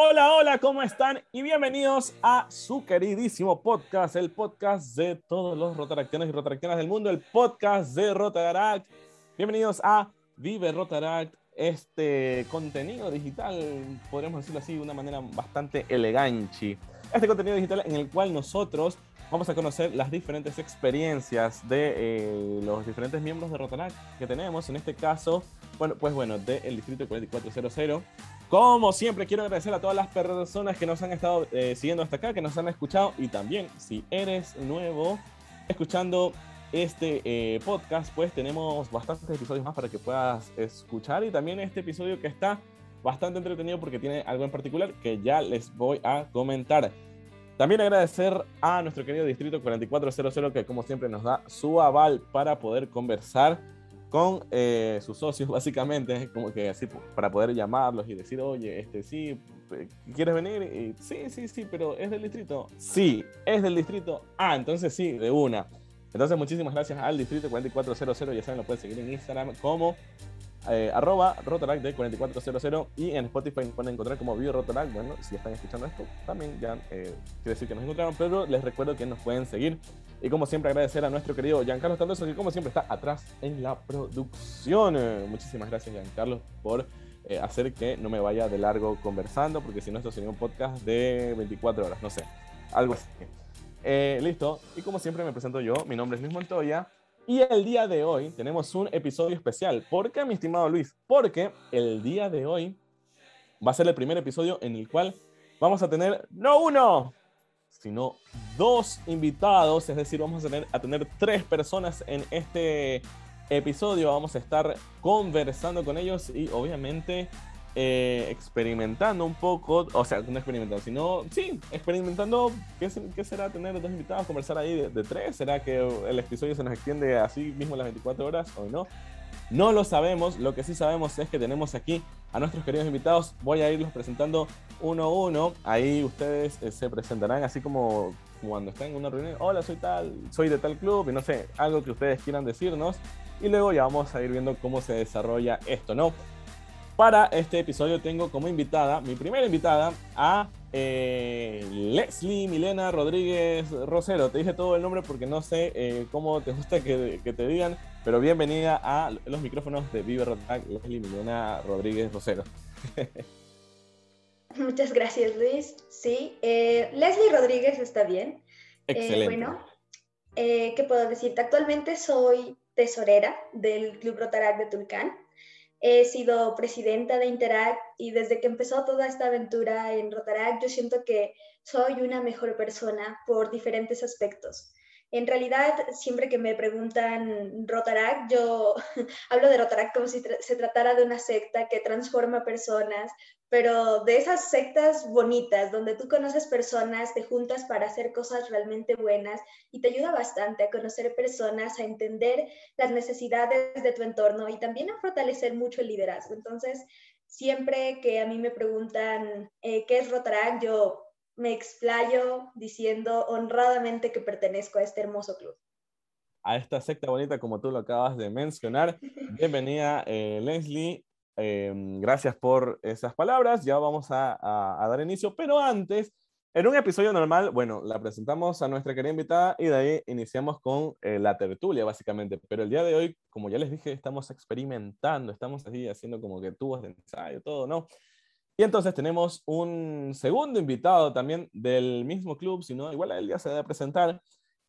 Hola, hola, ¿cómo están? Y bienvenidos a su queridísimo podcast, el podcast de todos los rotaractianos y rotaractianas del mundo, el podcast de Rotaract. Bienvenidos a Vive Rotaract, este contenido digital, podríamos decirlo así de una manera bastante elegante. Este contenido digital en el cual nosotros vamos a conocer las diferentes experiencias de eh, los diferentes miembros de Rotaract que tenemos, en este caso, bueno, pues bueno, del Distrito 4400 como siempre, quiero agradecer a todas las personas que nos han estado eh, siguiendo hasta acá, que nos han escuchado y también si eres nuevo escuchando este eh, podcast, pues tenemos bastantes episodios más para que puedas escuchar y también este episodio que está bastante entretenido porque tiene algo en particular que ya les voy a comentar. También agradecer a nuestro querido Distrito 4400 que como siempre nos da su aval para poder conversar con eh, sus socios, básicamente, como que así para poder llamarlos y decir, oye, este sí, ¿quieres venir? Y, sí, sí, sí, pero ¿es del distrito? Sí, es del distrito. Ah, entonces sí, de una. Entonces, muchísimas gracias al distrito 4400, ya saben, lo pueden seguir en Instagram como eh, arroba Rotaract de 4400 y en Spotify pueden encontrar como Vivo Rotaract. Bueno, si están escuchando esto, también ya eh, quiere decir que nos encontraron, pero les recuerdo que nos pueden seguir. Y como siempre, agradecer a nuestro querido Giancarlo Tandoso, que como siempre está atrás en la producción. muchísimas gracias, Giancarlo, por eh, hacer que no me vaya de largo conversando, porque si no, esto sería un podcast de 24 horas, no sé, algo así. listo, y como siempre me presento yo, mi nombre es Luis Montoya y el día de hoy tenemos un episodio especial. ¿Por qué, mi estimado Luis? Porque el día de hoy va a ser el primer episodio en el cual vamos a tener no uno, sino dos invitados. Es decir, vamos a tener, a tener tres personas en este episodio. Vamos a estar conversando con ellos y obviamente eh, experimentando un poco, o sea, no experimentando, sino, sí, experimentando qué, será tener dos invitados, conversar ahí de, tres, será que el episodio se nos extiende así mismo las 24 horas o no. No lo sabemos, lo que sí sabemos es que tenemos aquí a nuestros queridos invitados. Voy a irlos presentando uno a uno. Ahí ustedes eh, se presentarán así como cuando están en una reunión. Hola, soy tal, soy de tal club y no sé, algo que ustedes quieran decirnos. Y luego ya vamos a ir viendo cómo se desarrolla esto, ¿no? Para este episodio tengo como invitada, mi primera invitada, a eh, Leslie Milena Rodríguez Rosero. Te dije todo el nombre porque no sé eh, cómo te gusta que, te digan, pero bienvenida a los micrófonos de Vive Rotac, Leslie Milena Rodríguez Rosero. Muchas gracias, Luis. Sí, eh, Leslie Rodríguez está bien. Excelente. bueno, ¿qué puedo decirte? Actualmente soy tesorera del Club Rotarac de Tulcán. He sido presidenta de Interact y desde que empezó toda esta aventura en Rotaract, yo siento que soy una mejor persona por diferentes aspectos. En realidad, siempre que me preguntan Rotaract, yo hablo de Rotaract como si se tratara de una secta que transforma personas, pero de esas sectas bonitas, donde tú conoces personas, te juntas para hacer cosas realmente buenas y te ayuda bastante a conocer personas, a entender las necesidades de tu entorno y también a fortalecer mucho el liderazgo. Entonces, siempre que a mí me preguntan eh, qué es Rotaract, yo me explayo diciendo honradamente que pertenezco a este hermoso club. A esta secta bonita, como tú lo acabas de mencionar. Bienvenida, eh, Leslie. Em, gracias por esas palabras. Ya vamos a, dar inicio, pero antes, en un episodio normal, bueno, la presentamos a nuestra querida invitada y de ahí iniciamos con eh, la tertulia, básicamente. Pero el día de hoy, como ya les dije, estamos experimentando, estamos así haciendo como que tubos de ensayo, todo, ¿no? Y entonces tenemos un segundo invitado también del mismo club, sino igual a él ya se debe presentar,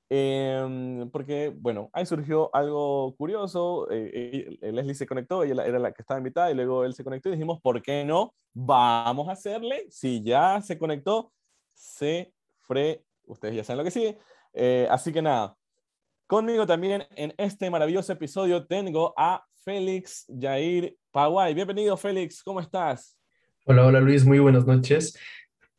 em, porque, bueno, ahí surgió algo curioso, eh, eh, Leslie se conectó, ella era la que estaba invitada, y luego él se conectó y dijimos, ¿por qué no? Vamos a hacerle, si ya se conectó, se fre, ustedes ya saben lo que sigue, eh, así que nada, conmigo también en este maravilloso episodio tengo a Félix Jair Paguay. Bienvenido, Félix, ¿cómo estás? Hola, hola Luis, muy buenas noches.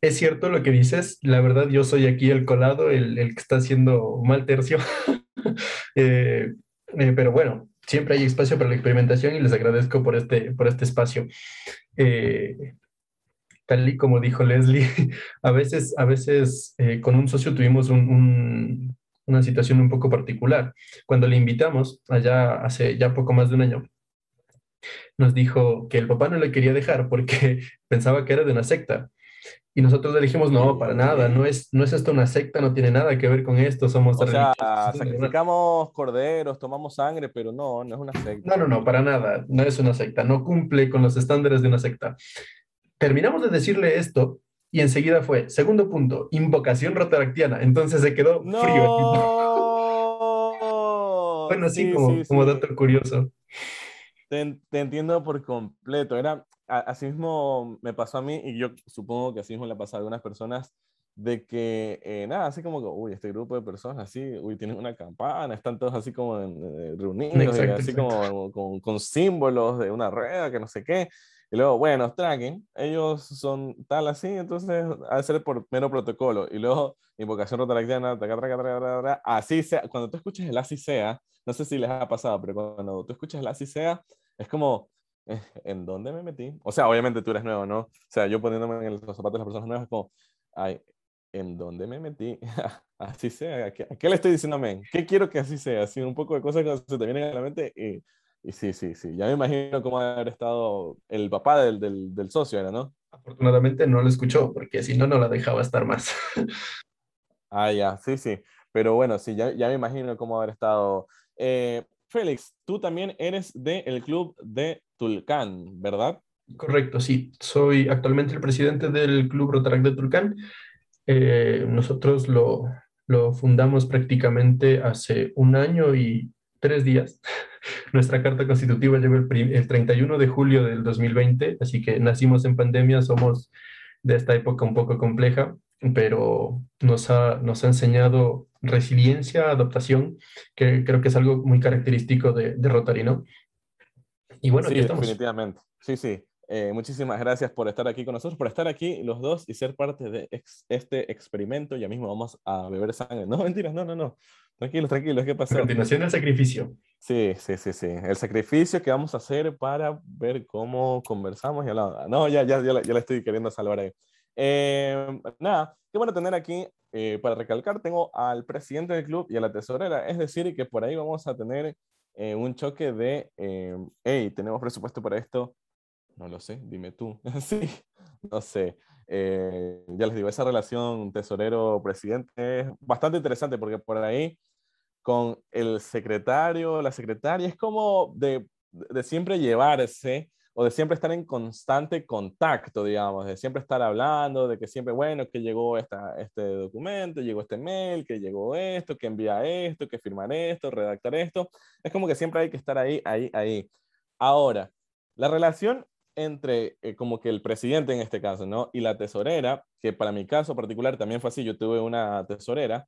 Es cierto lo que dices, la verdad yo soy aquí el colado, el, que está haciendo mal tercio, eh, eh, pero bueno, siempre hay espacio para la experimentación y les agradezco por este, por este espacio. Eh, tal y como dijo Leslie, a veces, a veces con un socio tuvimos una situación un poco particular. Cuando le invitamos, allá hace ya poco más de un año, nos dijo que el papá no le quería dejar porque pensaba que era de una secta. Y nosotros le dijimos, no, para nada, no es, no es esto una secta, no tiene nada que ver con esto, somos O sea, sacrificamos corderos, tomamos sangre, pero no, no es una secta. No, no, no, para nada, no es una secta, no cumple con los estándares de una secta. Terminamos de decirle esto y enseguida fue, segundo punto, invocación rotaractiana. Entonces se quedó frío. bueno, sí, como, como dato curioso. Te, te, entiendo por completo. Era, así mismo me pasó a mí y yo supongo que así mismo le ha pasado a algunas personas de que, eh, nada, así como que, uy, este grupo de personas así, uy, tienen una campana, están todos así como en, reunidos, así como con, con, símbolos de una rueda, que no sé qué. Y luego, bueno, tracking, ellos son tal así, entonces ha de ser por mero protocolo. Y luego, invocación rotaractiana, así sea. Cuando tú escuchas el así sea, no sé si les ha pasado, pero cuando tú escuchas el así sea, es como, eh, ¿en dónde me metí? O sea, obviamente tú eres nuevo, ¿no? O sea, yo poniéndome en los zapatos de las personas nuevas, es como, ay, ¿en dónde me metí? así sea. ¿A qué, ¿A qué, le estoy diciendo amén? ¿Qué quiero que así sea? Así un poco de cosas que se te vienen a la mente y y sí, sí, sí. Ya me imagino cómo haber estado el papá del, del, del socio, ¿era, no? Afortunadamente no lo escuchó, porque si no, no la dejaba estar más. ah, ya, sí, sí. Pero bueno, sí, ya, ya me imagino cómo haber estado. Eh, Félix, tú también eres del club de Tulcán, ¿verdad? Correcto, sí. Soy actualmente el presidente del Club Rotaract de Tulcán. Eh, nosotros lo, lo fundamos prácticamente hace un año y tres días. Nuestra carta constitutiva llegó el, el 31 de julio del 2020, así que nacimos en pandemia, somos de esta época un poco compleja, pero nos ha, nos ha enseñado resiliencia, adaptación, que creo que es algo muy característico de, de Rotary, ¿no? Y bueno, sí, estamos. definitivamente. Sí, sí. Eh, muchísimas gracias por estar aquí con nosotros, por estar aquí los dos y ser parte de este experimento. Ya mismo vamos a beber sangre. No, mentiras, no, no, no. Tranquilos, tranquilos, ¿qué pasó? A continuación el sacrificio. Sí, sí, sí, sí. El sacrificio que vamos a hacer para ver cómo conversamos y hablamos. No, ya, ya, ya, ya la estoy queriendo salvar ahí. Eh, nada, qué bueno tener aquí, eh, para recalcar, tengo al presidente del club y a la tesorera, es decir, que por ahí vamos a tener eh, un choque de, hey, tenemos presupuesto para esto, no lo sé, dime tú, sí, no sé. ya les digo, esa relación tesorero-presidente es bastante interesante porque por ahí con el secretario, la secretaria, es como de, de, siempre llevarse o de siempre estar en constante contacto, digamos, de siempre estar hablando, de que siempre, bueno, que llegó esta, este documento, llegó este mail, que llegó esto, que envía esto, que firmar esto, redactar esto. Es como que siempre hay que estar ahí, ahí, ahí. Ahora, la relación entre eh, como que el presidente en este caso, ¿no? Y la tesorera, que para mi caso particular también fue así, yo tuve una tesorera,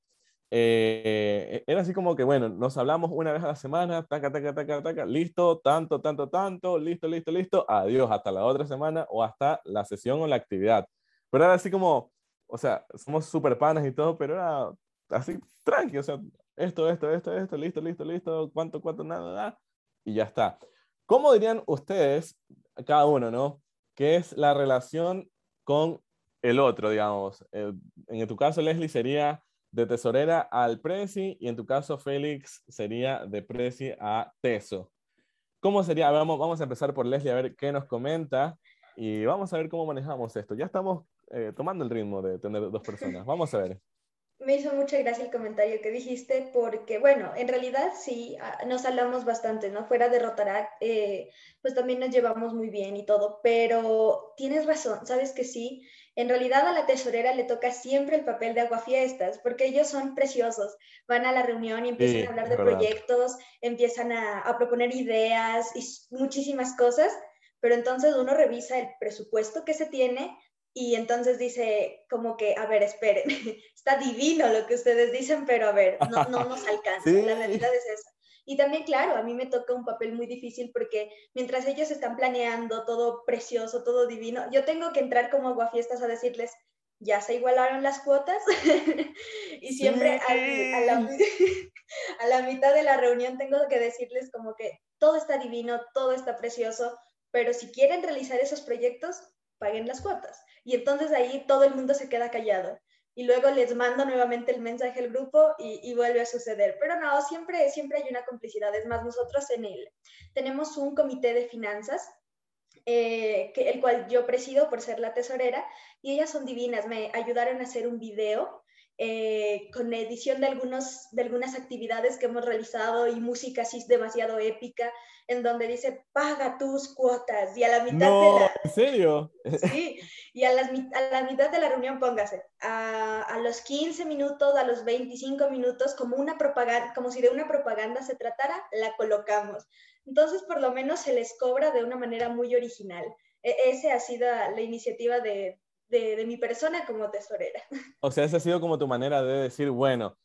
eh, era así como que, bueno, nos hablamos una vez a la semana, taca, taca, taca, taca, listo, tanto, tanto, tanto, listo, listo, listo, adiós, hasta la otra semana o hasta la sesión o la actividad. Pero era así como, o sea, somos súper panas y todo, pero era así tranqui, o sea, esto, esto, esto, esto, listo, listo, listo, cuánto, cuánto, nada, nada, y ya está. ¿Cómo dirían ustedes, cada uno, no? ¿Qué es la relación con el otro, digamos? Eh, en tu caso, Leslie, sería de tesorera al presi y en tu caso, Félix, sería de presi a teso. ¿Cómo sería? Vamos, vamos a empezar por Leslie a ver qué nos comenta y vamos a ver cómo manejamos esto. Ya estamos eh, tomando el ritmo de tener dos personas. Vamos a ver. Me hizo mucha gracia el comentario que dijiste porque, bueno, en realidad sí, ah, nos hablamos bastante, ¿no? Fuera de Rotaract, eh, pues también nos llevamos muy bien y todo, pero tienes razón, sabes que sí, en realidad a la tesorera le toca siempre el papel de aguafiestas, porque ellos son preciosos. Van a la reunión y empiezan a hablar de proyectos, empiezan a, a proponer ideas y muchísimas cosas, pero entonces uno revisa el presupuesto que se tiene y entonces dice como que, a ver, esperen, está divino lo que ustedes dicen, pero a ver, no, no nos alcanza. La realidad es esa. Y también, claro, a mí me toca un papel muy difícil porque mientras ellos están planeando todo precioso, todo divino, yo tengo que entrar como aguafiestas a decirles, ya se igualaron las cuotas y siempre a, la, a la mitad de la reunión tengo que decirles como que todo está divino, todo está precioso, pero si quieren realizar esos proyectos, paguen las cuotas. Y entonces ahí todo el mundo se queda callado y luego les mando nuevamente el mensaje al grupo y, vuelve a suceder. Pero no, siempre, siempre hay una complicidad. Es más, nosotros en el tenemos un comité de finanzas eh, el cual yo presido por ser la tesorera, y ellas son divinas, me ayudaron a hacer un video eh, con edición de, algunos, de algunas actividades que hemos realizado y música así demasiado épica, en donde dice, paga tus cuotas, y a la mitad de la... ¿En serio? Sí, y a, las, a la mitad de la reunión póngase, a, a, los 15 minutos, a los 25 minutos, como, una propaganda, como si de una propaganda se tratara, la colocamos. Entonces, por lo menos se les cobra de una manera muy original. E esa ha sido la iniciativa de, de, mi persona como tesorera. O sea, esa ha sido como tu manera de decir, bueno,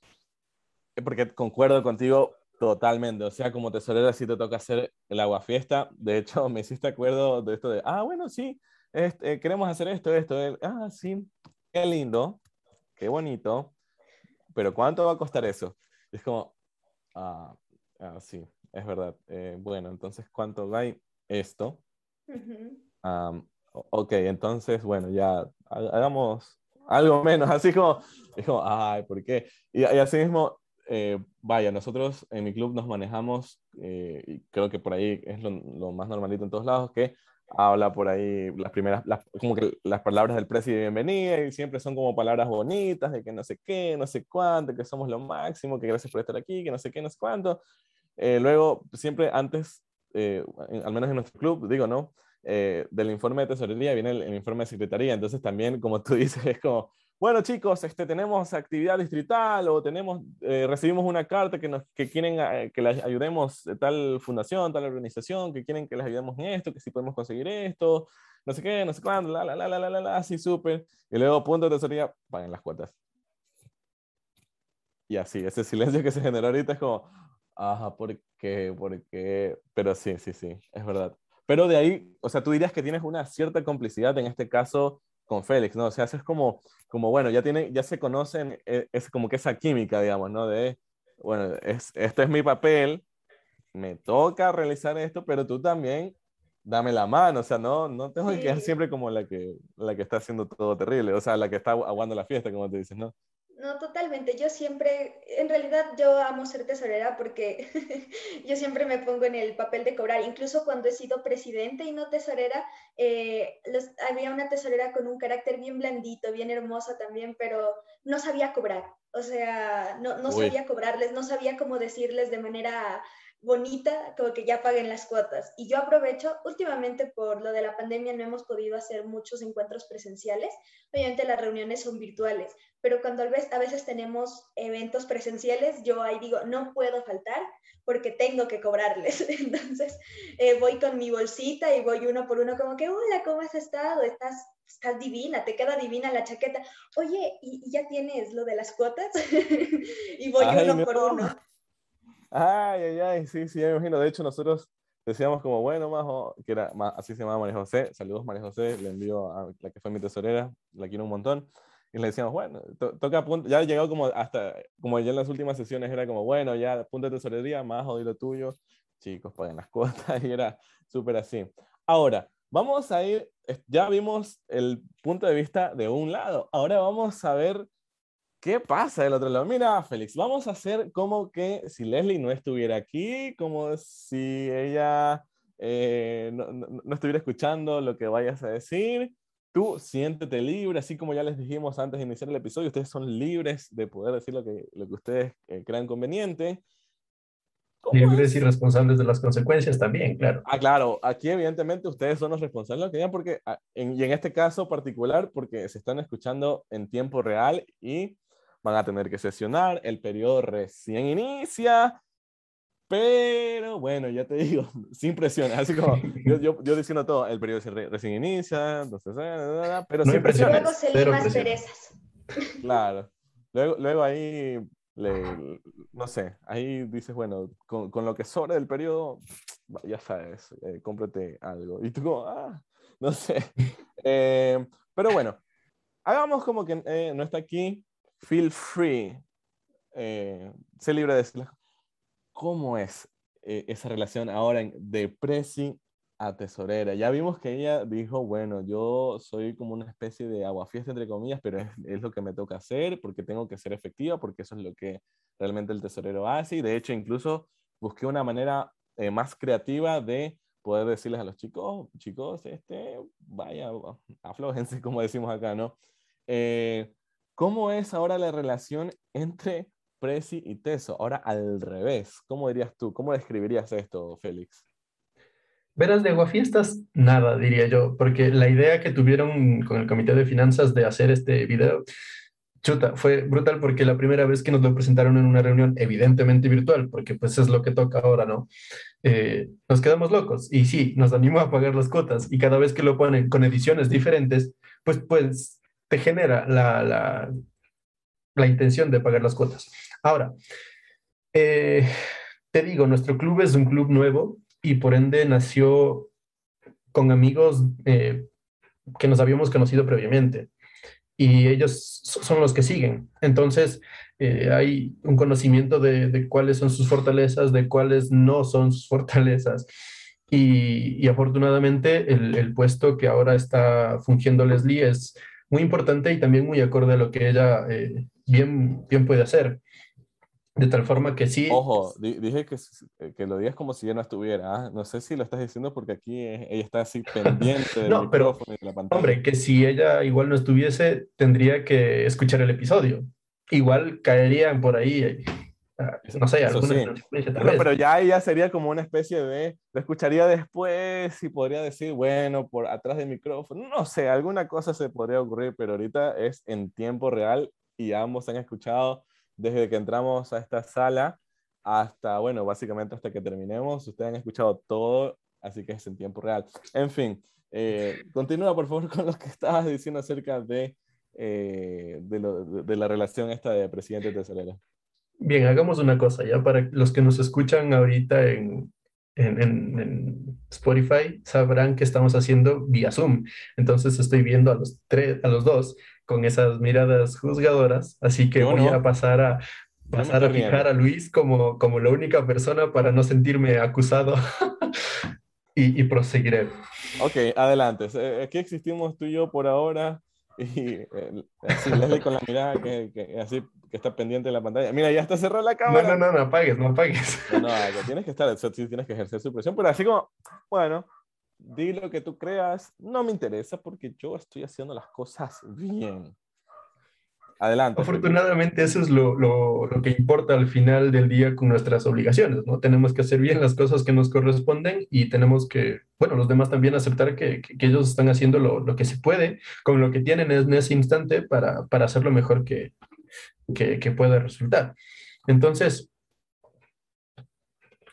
eh, porque concuerdo contigo totalmente, o sea, como tesorera sí te toca hacer el agua fiesta, de hecho me hiciste acuerdo de esto de, ah, bueno, sí, este, queremos hacer esto, esto, ah, sí, qué lindo, qué bonito, pero ¿cuánto va a costar eso? es como, ah, ah sí, es verdad, eh, bueno, entonces, ¿cuánto va esto? ok, entonces, bueno, ya hagamos algo menos, así como, como, ay, ¿por qué? Y, así mismo, eh, vaya, nosotros en mi club nos manejamos, eh, y creo que por ahí es lo, lo, más normalito en todos lados, que habla por ahí las primeras, como que las palabras del presidente de bienvenida, y siempre son como palabras bonitas, de que no sé qué, no sé cuánto, que somos lo máximo, que gracias por estar aquí, que no sé qué, no sé cuánto. Eh, luego, siempre antes, al menos en nuestro club, digo, ¿no? Eh, del informe de tesorería viene el, informe de secretaría. Entonces también, como tú dices, es como, bueno chicos, este, tenemos actividad distrital o tenemos, eh, recibimos una carta que, nos, que quieren eh, que les ayudemos de tal fundación, tal organización, que quieren que les ayudemos en esto, que si podemos conseguir esto, no sé qué, no sé cuándo, la, la, la, la, la, la, así súper. Y luego, punto de tesorería, paguen las cuotas. Y así, ese silencio que se genera ahorita es como, ajá, ¿por qué? ¿Por qué? Pero sí, sí, sí, es verdad. Pero de ahí, o sea, tú dirías que tienes una cierta complicidad en este caso con Félix, ¿no? O sea, es como, como bueno, ya, tiene, ya se conocen, e, es, como que esa química, digamos, ¿no? De, bueno, es, este es mi papel, me toca realizar esto, pero tú también dame la mano, o sea, no, no tengo que quedar siempre como la que, la que está haciendo todo terrible, o sea, la que está aguando la fiesta, como te dices, ¿no? No, totalmente. Yo siempre, en realidad yo amo ser tesorera porque yo siempre me pongo en el papel de cobrar. Incluso cuando he sido presidente y no tesorera, eh, había una tesorera con un carácter bien blandito, bien hermosa también, pero no sabía cobrar. O sea, no, no sabía cobrarles, no sabía cómo decirles de manera bonita, como que ya paguen las cuotas. Y yo aprovecho, últimamente por lo de la pandemia no hemos podido hacer muchos encuentros presenciales, obviamente las reuniones son virtuales, pero cuando a veces tenemos eventos presenciales, yo ahí digo, no puedo faltar porque tengo que cobrarles. Entonces eh, voy con mi bolsita y voy uno por uno como que, hola, ¿cómo has estado? Estás estás divina, te queda divina la chaqueta. Oye, ¿y, ya tienes lo de las cuotas? y voy uno por uno. Ay, ay, ay, sí, sí, me imagino. De hecho, nosotros decíamos como, bueno, Majo, que era, así se llamaba María José. Saludos, María José. Le envío a la que fue mi tesorera, la quiero un montón. Y le decíamos, bueno, toca punto. Ya llegó como hasta, como ya en las últimas sesiones era como, bueno, ya punto de tesorería, Majo, di lo tuyo. Chicos, paguen las cuotas. Y era súper así. Ahora, vamos a ir, ya vimos el punto de vista de un lado. Ahora vamos a ver ¿Qué pasa del otro lado? Mira, Félix, vamos a hacer como que si Leslie no estuviera aquí, como si ella eh, no, no, estuviera escuchando lo que vayas a decir. Tú siéntete libre, así como ya les dijimos antes de iniciar el episodio, ustedes son libres de poder decir lo que, lo que ustedes eh, crean conveniente. Libres y responsables de las consecuencias también, claro. Ah, claro, aquí evidentemente ustedes son los responsables de lo que digan, porque, ah, en, y en este caso particular, porque se están escuchando en tiempo real y van a tener que sesionar, el periodo recién inicia, pero bueno, ya te digo, sin presión, así como yo, yo, yo diciendo todo, el periodo recién inicia, entonces, eh, pero sin presión. Luego se liman perezas. Claro, luego, luego ahí, le, no sé, ahí dices, bueno, con, con, lo que sobra del periodo, ya sabes, eh, cómprate algo. Y tú como, ah, no sé. Eh, pero bueno, hagamos como que eh, no está aquí, feel free, eh, sé libre de decirlo. ¿Cómo es eh, esa relación ahora de presi a tesorera? Ya vimos que ella dijo, bueno, yo soy como una especie de aguafiesta, entre comillas, pero es, es, lo que me toca hacer porque tengo que ser efectiva, porque eso es lo que realmente el tesorero hace. Y de hecho, incluso busqué una manera eh, más creativa de poder decirles a los chicos, chicos, este, vaya, aflojense, como decimos acá, ¿no? Eh, ¿Cómo es ahora la relación entre Prezi y Teso? Ahora al revés, ¿cómo dirías tú? ¿Cómo describirías esto, Félix? Verás, de Aguafiestas, nada, diría yo, porque la idea que tuvieron con el Comité de Finanzas de hacer este video chuta, fue brutal porque la primera vez que nos lo presentaron en una reunión, evidentemente virtual, porque pues es lo que toca ahora, ¿no? Eh, nos quedamos locos y sí, nos animó a pagar las cuotas y cada vez que lo ponen con ediciones diferentes, pues, pues te genera la, la, la intención de pagar las cuotas. Ahora, eh, te digo, nuestro club es un club nuevo y por ende nació con amigos eh, que nos habíamos conocido previamente y ellos son los que siguen. Entonces, eh, hay un conocimiento de, cuáles son sus fortalezas, de cuáles no son sus fortalezas. Y, afortunadamente el, puesto que ahora está fungiendo Leslie es muy importante y también muy acorde a lo que ella eh, bien, bien puede hacer. De tal forma que sí. Ojo, dije que, eh, que, lo digas como si ya no estuviera. ¿ah? No sé si lo estás diciendo porque aquí ella está así pendiente del no, pero, de la pantalla. Hombre, que si ella igual no estuviese, tendría que escuchar el episodio. Igual caerían por ahí, eh, no sé, alguna sí. pero ya ella sería como una especie de. Lo escucharía después y podría decir, bueno, por atrás del micrófono. No sé, alguna cosa se podría ocurrir, pero ahorita es en tiempo real y ambos han escuchado desde que entramos a esta sala hasta, bueno, básicamente hasta que terminemos. Ustedes han escuchado todo, así que es en tiempo real. En fin, eh, continúa por favor con lo que estabas diciendo acerca de, eh, de, la relación esta de presidente tesorero. Bien, hagamos una cosa ya para los que nos escuchan ahorita en, en, en, Spotify sabrán que estamos haciendo vía Zoom. Entonces estoy viendo a los tres, a los dos con esas miradas juzgadoras, así que voy a pasar a pasar a fijar a Luis como, como la única persona para no sentirme acusado y, y, proseguiré. Ok, adelante. Aquí existimos tú y yo por ahora y eh, así Leslie con la mirada que, que, así que está pendiente de la pantalla. Mira, ya está cerrada la cámara. No, no, no, no apagues, no apagues. No, no, tienes que estar, tienes que ejercer su presión, pero así como, bueno, di lo que tú creas, no me interesa porque yo estoy haciendo las cosas bien. Adelante. Afortunadamente eso es lo, lo, lo, que importa al final del día con nuestras obligaciones, ¿no? Tenemos que hacer bien las cosas que nos corresponden y tenemos que, bueno, los demás también aceptar que, que, ellos están haciendo lo, lo, que se puede con lo que tienen en ese instante para, para hacer lo mejor que, que, que pueda resultar. Entonces,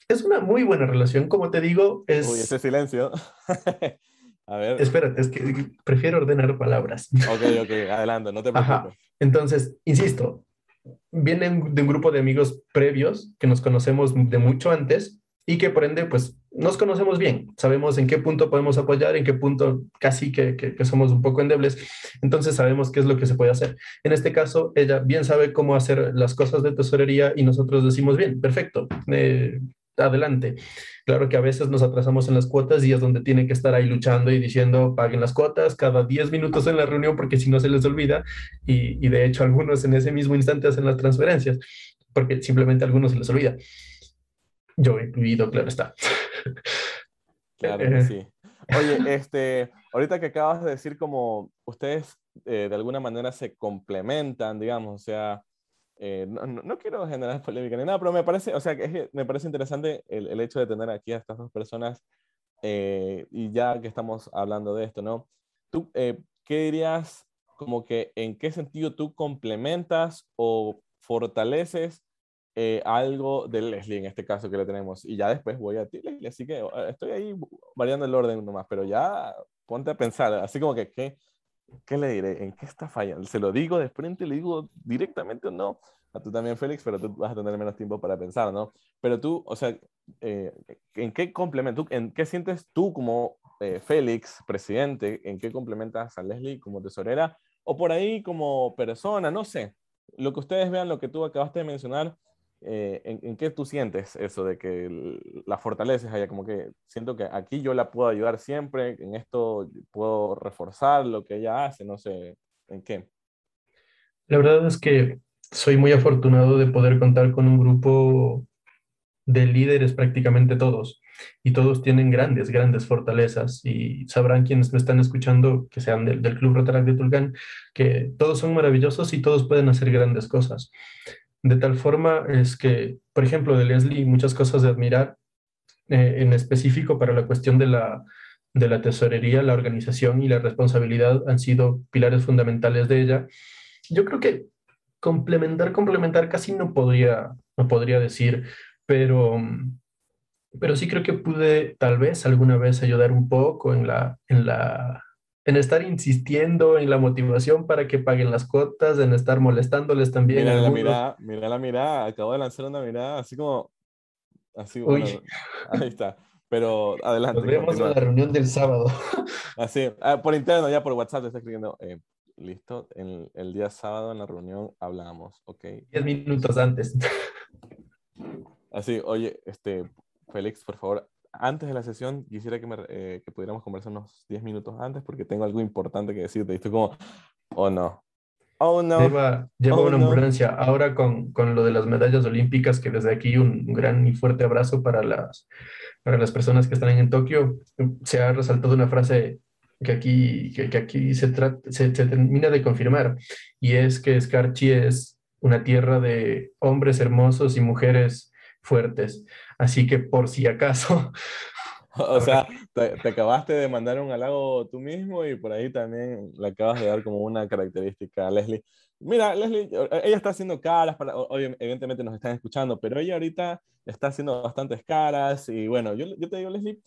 es una muy buena relación, como te digo. Es... Uy, ese silencio. A ver. Espérate, es que prefiero ordenar palabras. Ok, ok, adelante, no te preocupes. Entonces, insisto, vienen de un grupo de amigos previos que nos conocemos de mucho antes y que por ende, pues, nos conocemos bien. Sabemos en qué punto podemos apoyar, en qué punto casi que, que, somos un poco endebles. Entonces, sabemos qué es lo que se puede hacer. En este caso, ella bien sabe cómo hacer las cosas de tesorería y nosotros decimos, bien, perfecto. Eh, adelante. Claro que a veces nos atrasamos en las cuotas y es donde tiene que estar ahí luchando y diciendo paguen las cuotas cada 10 minutos en la reunión porque si no se les olvida y, de hecho algunos en ese mismo instante hacen las transferencias porque simplemente a algunos se les olvida. Yo he incluido, claro está. Claro que sí. Oye, este, ahorita que acabas de decir como ustedes eh, de alguna manera se complementan, digamos, o sea, eh, no, no, quiero generar polémica ni nada, pero me parece, o sea, que me parece interesante el, el, hecho de tener aquí a estas dos personas eh, y ya que estamos hablando de esto, ¿no? ¿Tú eh, qué dirías como que en qué sentido tú complementas o fortaleces algo de Leslie en este caso que le tenemos? Y ya después voy a ti, Leslie, así que estoy ahí variando el orden nomás, pero ya ponte a pensar, así como que, ¿qué? ¿Qué le diré? ¿En qué está fallando? ¿Se lo digo de frente? ¿Le digo directamente o no? A tú también, Félix, pero tú vas a tener menos tiempo para pensar, ¿no? Pero tú, o sea, eh, ¿en qué complemento, en qué sientes tú como eh, Félix, presidente, en qué complementas a Leslie como tesorera? O por ahí como persona, no sé. Lo que ustedes vean, lo que tú acabaste de mencionar, eh, ¿en, qué tú sientes eso de que la fortaleces allá? Como que siento que aquí yo la puedo ayudar siempre, en esto puedo reforzar lo que ella hace, no sé, ¿en qué? La verdad es que soy muy afortunado de poder contar con un grupo de líderes prácticamente todos. y todos tienen grandes, grandes fortalezas y sabrán quienes me están escuchando, que sean del, del Club Rotaract de Tulcán, que todos son maravillosos y todos pueden hacer grandes cosas. De tal forma es que, por ejemplo, de Leslie, muchas cosas de admirar, eh, en específico para la cuestión de la, de la tesorería, la organización y la responsabilidad han sido pilares fundamentales de ella. Yo creo que complementar, complementar casi no podría, no podría decir, pero, pero sí creo que pude tal vez alguna vez ayudar un poco en la, en la, en estar insistiendo en la motivación para que paguen las cuotas, en estar molestándoles también. Mira la mirada, mira la mirada, acabo de lanzar una mirada así como, así, bueno, ahí está. Pero adelante. Nos vemos en la reunión del sábado. Así, ah, por interno, ya por WhatsApp te está escribiendo, eh, listo, el, el, día sábado en la reunión hablamos, ¿ok? Diez minutos antes. Así, oye, este, Félix, por favor, antes de la sesión quisiera que, me, eh, que pudiéramos conversar unos 10 minutos antes porque tengo algo importante que decirte. Y estoy como, oh no. Oh no. Lleva, lleva oh, una no. ambulancia. Ahora con, con, lo de las medallas olímpicas, que desde aquí un gran y fuerte abrazo para las, para las personas que están en Tokio, se ha resaltado una frase que aquí, que, que aquí se, trata, se, se termina de confirmar y es que Scarchi es una tierra de hombres hermosos y mujeres fuertes. Así que por si acaso. O sea, te, te, acabaste de mandar un halago tú mismo y por ahí también le acabas de dar como una característica a Leslie. Mira, Leslie, ella está haciendo caras, para, evidentemente nos están escuchando, pero ella ahorita está haciendo bastantes caras y bueno, yo, yo te digo, Leslie,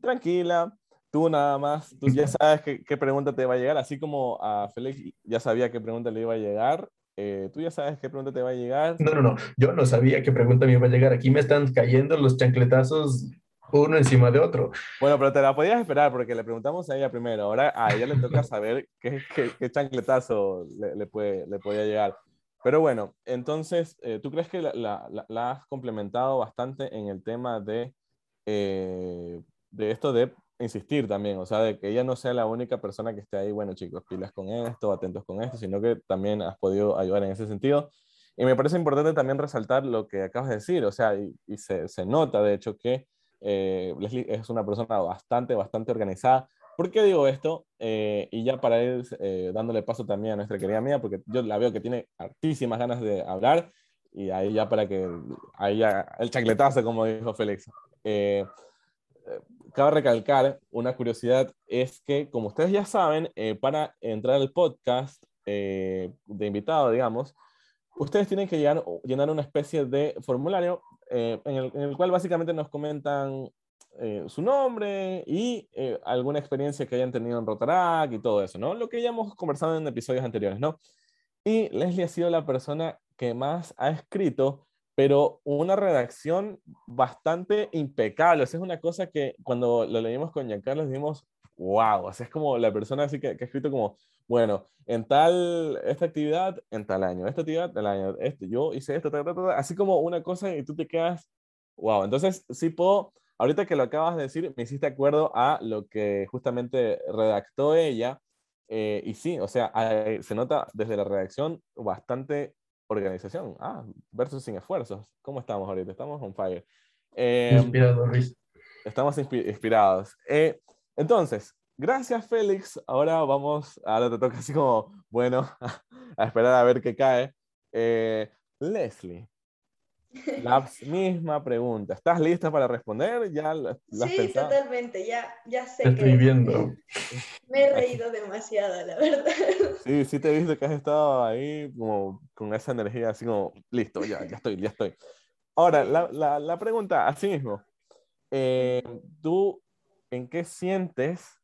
tranquila, tú nada más, tú ya sabes qué, qué pregunta te va a llegar, así como a Félix ya sabía qué pregunta le iba a llegar, eh, ¿Tú ya sabes qué pregunta te va a llegar? No, no, no. Yo no sabía qué pregunta me iba a llegar. Aquí me están cayendo los chancletazos uno encima de otro. Bueno, pero te la podías esperar porque le preguntamos a ella primero. Ahora a ella le toca saber qué, qué, qué chancletazo le, le, puede, le podía llegar. Pero bueno, entonces, eh, ¿tú crees que la, la, la, has complementado bastante en el tema de, eh, de esto de insistir también, o sea, de que ella no sea la única persona que esté ahí, bueno chicos, pilas con esto, atentos con esto, sino que también has podido ayudar en ese sentido. Y me parece importante también resaltar lo que acabas de decir, o sea, y, y se, se, nota de hecho que eh, Leslie es una persona bastante, bastante organizada. ¿Por qué digo esto? Eh, y ya para ir eh, dándole paso también a nuestra querida mía, porque yo la veo que tiene hartísimas ganas de hablar, y ahí ya para que, ahí ya, el chacletazo, como dijo Félix. Cabe recalcar una curiosidad, es que como ustedes ya saben, eh, para entrar al podcast eh, de invitado, digamos, ustedes tienen que llenar, una especie de formulario eh, en, el, cual básicamente nos comentan su nombre y alguna experiencia que hayan tenido en Rotarac y todo eso, ¿no? Lo que ya hemos conversado en episodios anteriores, ¿no? Y Leslie ha sido la persona que más ha escrito pero una redacción bastante impecable. O es una cosa que cuando lo leímos con Giancarlo dijimos, wow, o sea, es como la persona así que, que, ha escrito como, bueno, en tal, esta actividad, en tal año, esta actividad, tal año, este, yo hice esto, tal, tal, tal, así como una cosa y tú te quedas, wow. Entonces, sí puedo, ahorita que lo acabas de decir, me hiciste acuerdo a lo que justamente redactó ella. Eh, y sí, o sea, se nota desde la redacción bastante organización. Ah, versus sin esfuerzos. ¿Cómo estamos ahorita? Estamos on fire. Eh, Inspirado, Luis. Estamos inspi inspirados. Eh, entonces, gracias, Félix. Ahora vamos, ahora te toca así como, bueno, a esperar a ver qué cae. Eh, Leslie, la misma pregunta. ¿Estás lista para responder? ¿Ya la, la sí, totalmente. Ya, ya sé Te Estoy viendo. Me he reído demasiado, la verdad. Sí, sí te he visto que has estado ahí como con esa energía, así como, listo, ya, ya estoy, ya estoy. Ahora, la, la, la pregunta, así mismo. Eh, ¿Tú en qué sientes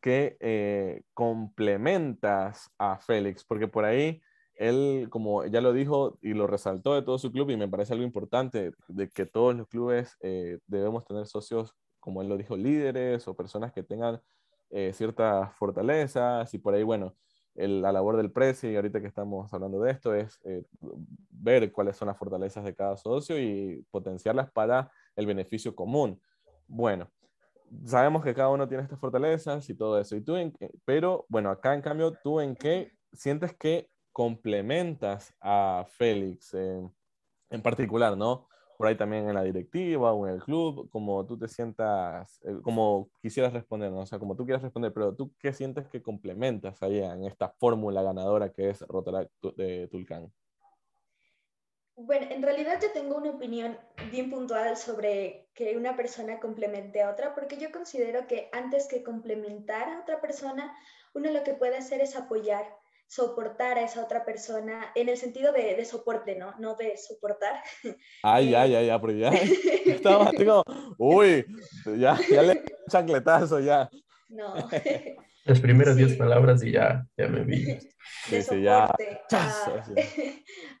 que eh, complementas a Félix? Porque por ahí él, como ya lo dijo y lo resaltó de todo su club, y me parece algo importante, de que todos los clubes eh, debemos tener socios, como él lo dijo, líderes o personas que tengan eh, ciertas fortalezas, y por ahí, bueno, la labor del precio, y ahorita que estamos hablando de esto, es eh, ver cuáles son las fortalezas de cada socio y potenciarlas para el beneficio común. Bueno, sabemos que cada uno tiene estas fortalezas y todo eso, y tú pero bueno, acá en cambio, tú en qué sientes que complementas a Félix en particular, ¿no? por ahí también en la directiva o en el club, como tú te sientas, eh, como quisieras responder, ¿no? o sea, como tú quieras responder, pero tú qué sientes que complementas allá en esta fórmula ganadora que es Rotaract de Tulcán. Bueno, en realidad yo tengo una opinión bien puntual sobre que una persona complemente a otra, porque yo considero que antes que complementar a otra persona, uno lo que puede hacer es apoyar, soportar a esa otra persona en el sentido de, de soporte, ¿no? No de soportar. Ay, ya, ya, ya, pero ya estaba así como, uy, ya, ya le chancletazo, ya. No. Las primeras 10 palabras y ya, ya me vi. De soporte a,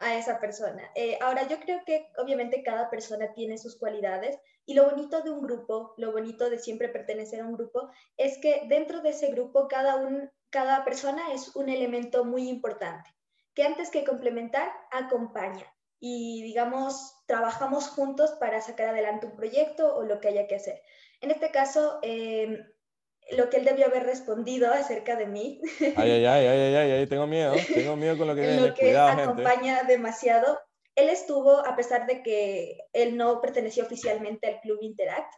a, esa persona. Eh, ahora, yo creo que obviamente cada persona tiene sus cualidades y lo bonito de un grupo, lo bonito de siempre pertenecer a un grupo, es que dentro de ese grupo cada, un, cada persona es un elemento muy importante, que antes que complementar, acompaña y digamos, trabajamos juntos para sacar adelante un proyecto o lo que haya que hacer. En este caso, eh, lo que él debió haber respondido acerca de mí. Ay, ay, ay, ay, ay, ay, tengo miedo, tengo miedo con lo que viene. lo que acompaña demasiado. Él estuvo, a pesar de que él no pertenecía oficialmente al Club Interact,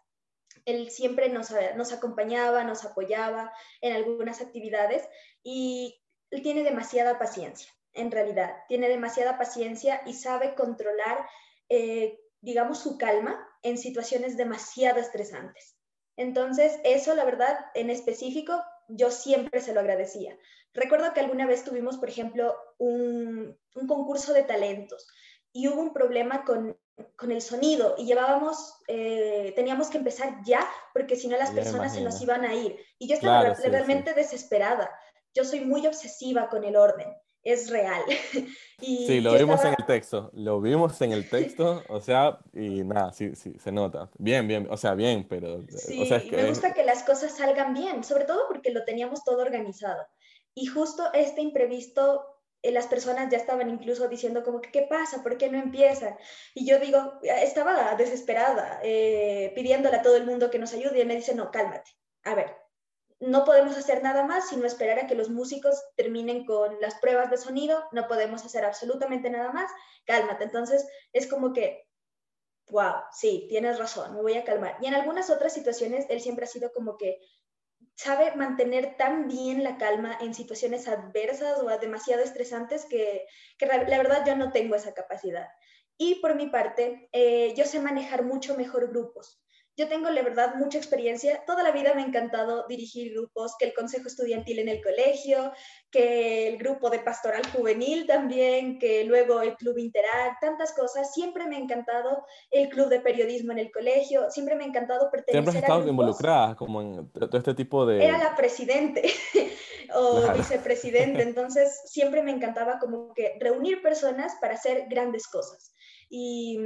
él siempre nos, nos acompañaba, nos apoyaba en algunas actividades y él tiene demasiada paciencia, en realidad, tiene demasiada paciencia y sabe controlar, eh, digamos, su calma en situaciones demasiado estresantes. Entonces, eso, la verdad, en específico, yo siempre se lo agradecía. Recuerdo que alguna vez tuvimos, por ejemplo, un, concurso de talentos y hubo un problema con, el sonido y llevábamos, eh, teníamos que empezar ya porque si no las personas se nos iban a ir. Y yo estaba realmente desesperada. Yo soy muy obsesiva con el orden es real. y sí, lo vimos en el texto, lo vimos en el texto, o sea, y nada, sí, sí, se nota. Bien, bien, o sea, bien, pero... Sí, me gusta que las cosas salgan bien, sobre todo porque lo teníamos todo organizado. Y justo este imprevisto, eh, las personas ya estaban incluso diciendo como ¿qué pasa? ¿Por qué no empiezan? Y yo digo, estaba desesperada, eh, pidiéndole a todo el mundo que nos ayude y me dice, no, cálmate. A ver, no podemos hacer nada más sino esperar a que los músicos terminen con las pruebas de sonido, no podemos hacer absolutamente nada más, cálmate. Entonces es como que, wow, sí, tienes razón, me voy a calmar. Y en algunas otras situaciones él siempre ha sido como que sabe mantener tan bien la calma en situaciones adversas o demasiado estresantes que, la verdad yo no tengo esa capacidad. Y por mi parte, eh, yo sé manejar mucho mejor grupos. Yo tengo, la verdad, mucha experiencia. Toda la vida me ha encantado dirigir grupos, que el consejo estudiantil en el colegio, que el grupo de pastoral juvenil también, que luego el club Interact, tantas cosas. Siempre me ha encantado el club de periodismo en el colegio, siempre me ha encantado pertenecer Siempre has estado involucrada como en todo este tipo de... Era la presidente o vicepresidente, entonces siempre me encantaba como que reunir personas para hacer grandes cosas y,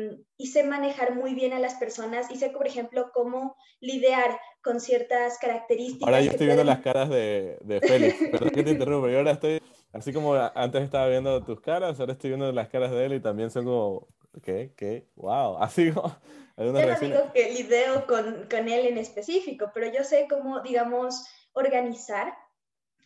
sé manejar muy bien a las personas y sé, por ejemplo, cómo lidiar con ciertas características. Ahora yo estoy viendo las caras de, de Félix, perdón que te interrumpa, yo ahora estoy, así como antes estaba viendo tus caras, ahora estoy viendo las caras de él y también son como, ¿qué? ¿Qué? ¡Wow! Así como... Yo no digo que lidio con, con él en específico, pero yo sé cómo, digamos, organizar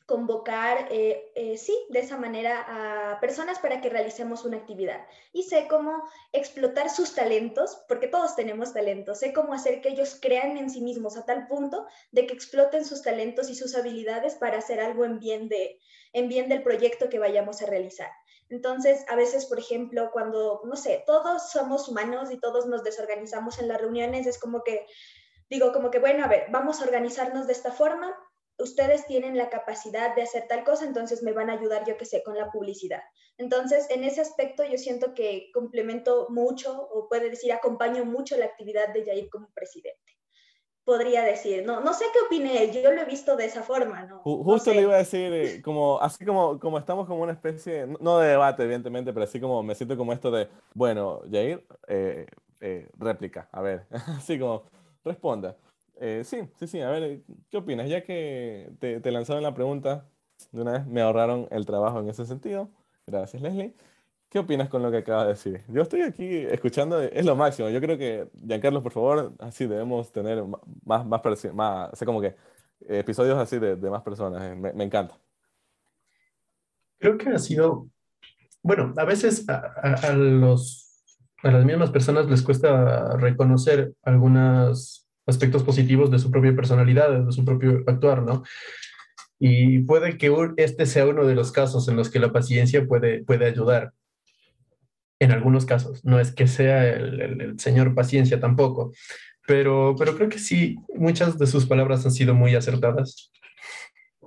convocar, eh, eh, sí, de esa manera a personas para que realicemos una actividad. Y sé cómo explotar sus talentos, porque todos tenemos talentos, sé cómo hacer que ellos crean en sí mismos a tal punto de que exploten sus talentos y sus habilidades para hacer algo en bien, de, en bien del proyecto que vayamos a realizar. Entonces, a veces, por ejemplo, cuando, no sé, todos somos humanos y todos nos desorganizamos en las reuniones, es como que digo como que, bueno, a ver, vamos a organizarnos de esta forma, ustedes tienen la capacidad de hacer tal cosa, entonces me van a ayudar, yo que sé, con la publicidad. Entonces, en ese aspecto yo siento que complemento mucho, o puede decir, acompaño mucho la actividad de Jair como presidente. Podría decir, no, no sé qué opine él, yo lo he visto de esa forma, ¿no? Justo le iba a decir, eh, como, así como, como estamos como una especie, no de debate, evidentemente, pero así como me siento como esto de, bueno, Jair, eh, eh, réplica, a ver, así como, responda. Eh, sí, sí, sí. A ver, ¿qué opinas? Ya que te, te, lanzaron la pregunta, de una vez me ahorraron el trabajo en ese sentido. Gracias, Leslie. ¿Qué opinas con lo que acabas de decir? Yo estoy aquí escuchando, es lo máximo. Yo creo que, Giancarlo, por favor, así debemos tener más, más, más, como que episodios así de, de más personas. Eh, me, me, encanta. Creo que ha sido, bueno, a veces a, a, a los a las mismas personas les cuesta reconocer algunos aspectos positivos de su propia personalidad, de su propio actuar, ¿no? Y puede que este sea uno de los casos en los que la paciencia puede, puede ayudar. En algunos casos, no es que sea el, el, señor paciencia tampoco, pero, pero creo que sí, muchas de sus palabras han sido muy acertadas.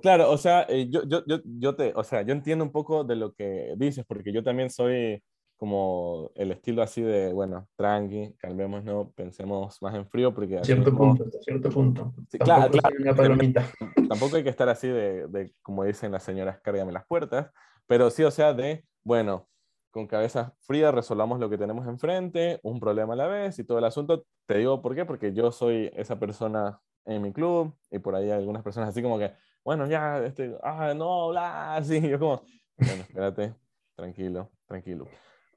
Claro, o sea, eh, yo, yo, yo, yo, te, o sea, yo entiendo un poco de lo que dices, porque yo también soy como el estilo así de, bueno, tranqui, calmemos, no pensemos más en frío, porque... Cierto punto, cierto punto. claro, Tampoco hay que estar así de, de, como dicen las señoras, cárgame las puertas, pero sí, o sea, de, bueno, con cabeza fría resolvamos lo que tenemos enfrente, un problema a la vez y todo el asunto. Te digo por qué, porque yo soy esa persona en mi club y por ahí hay algunas personas así como que, bueno, ya, este, ah, no, bla, así, yo como, bueno, espérate, tranquilo, tranquilo.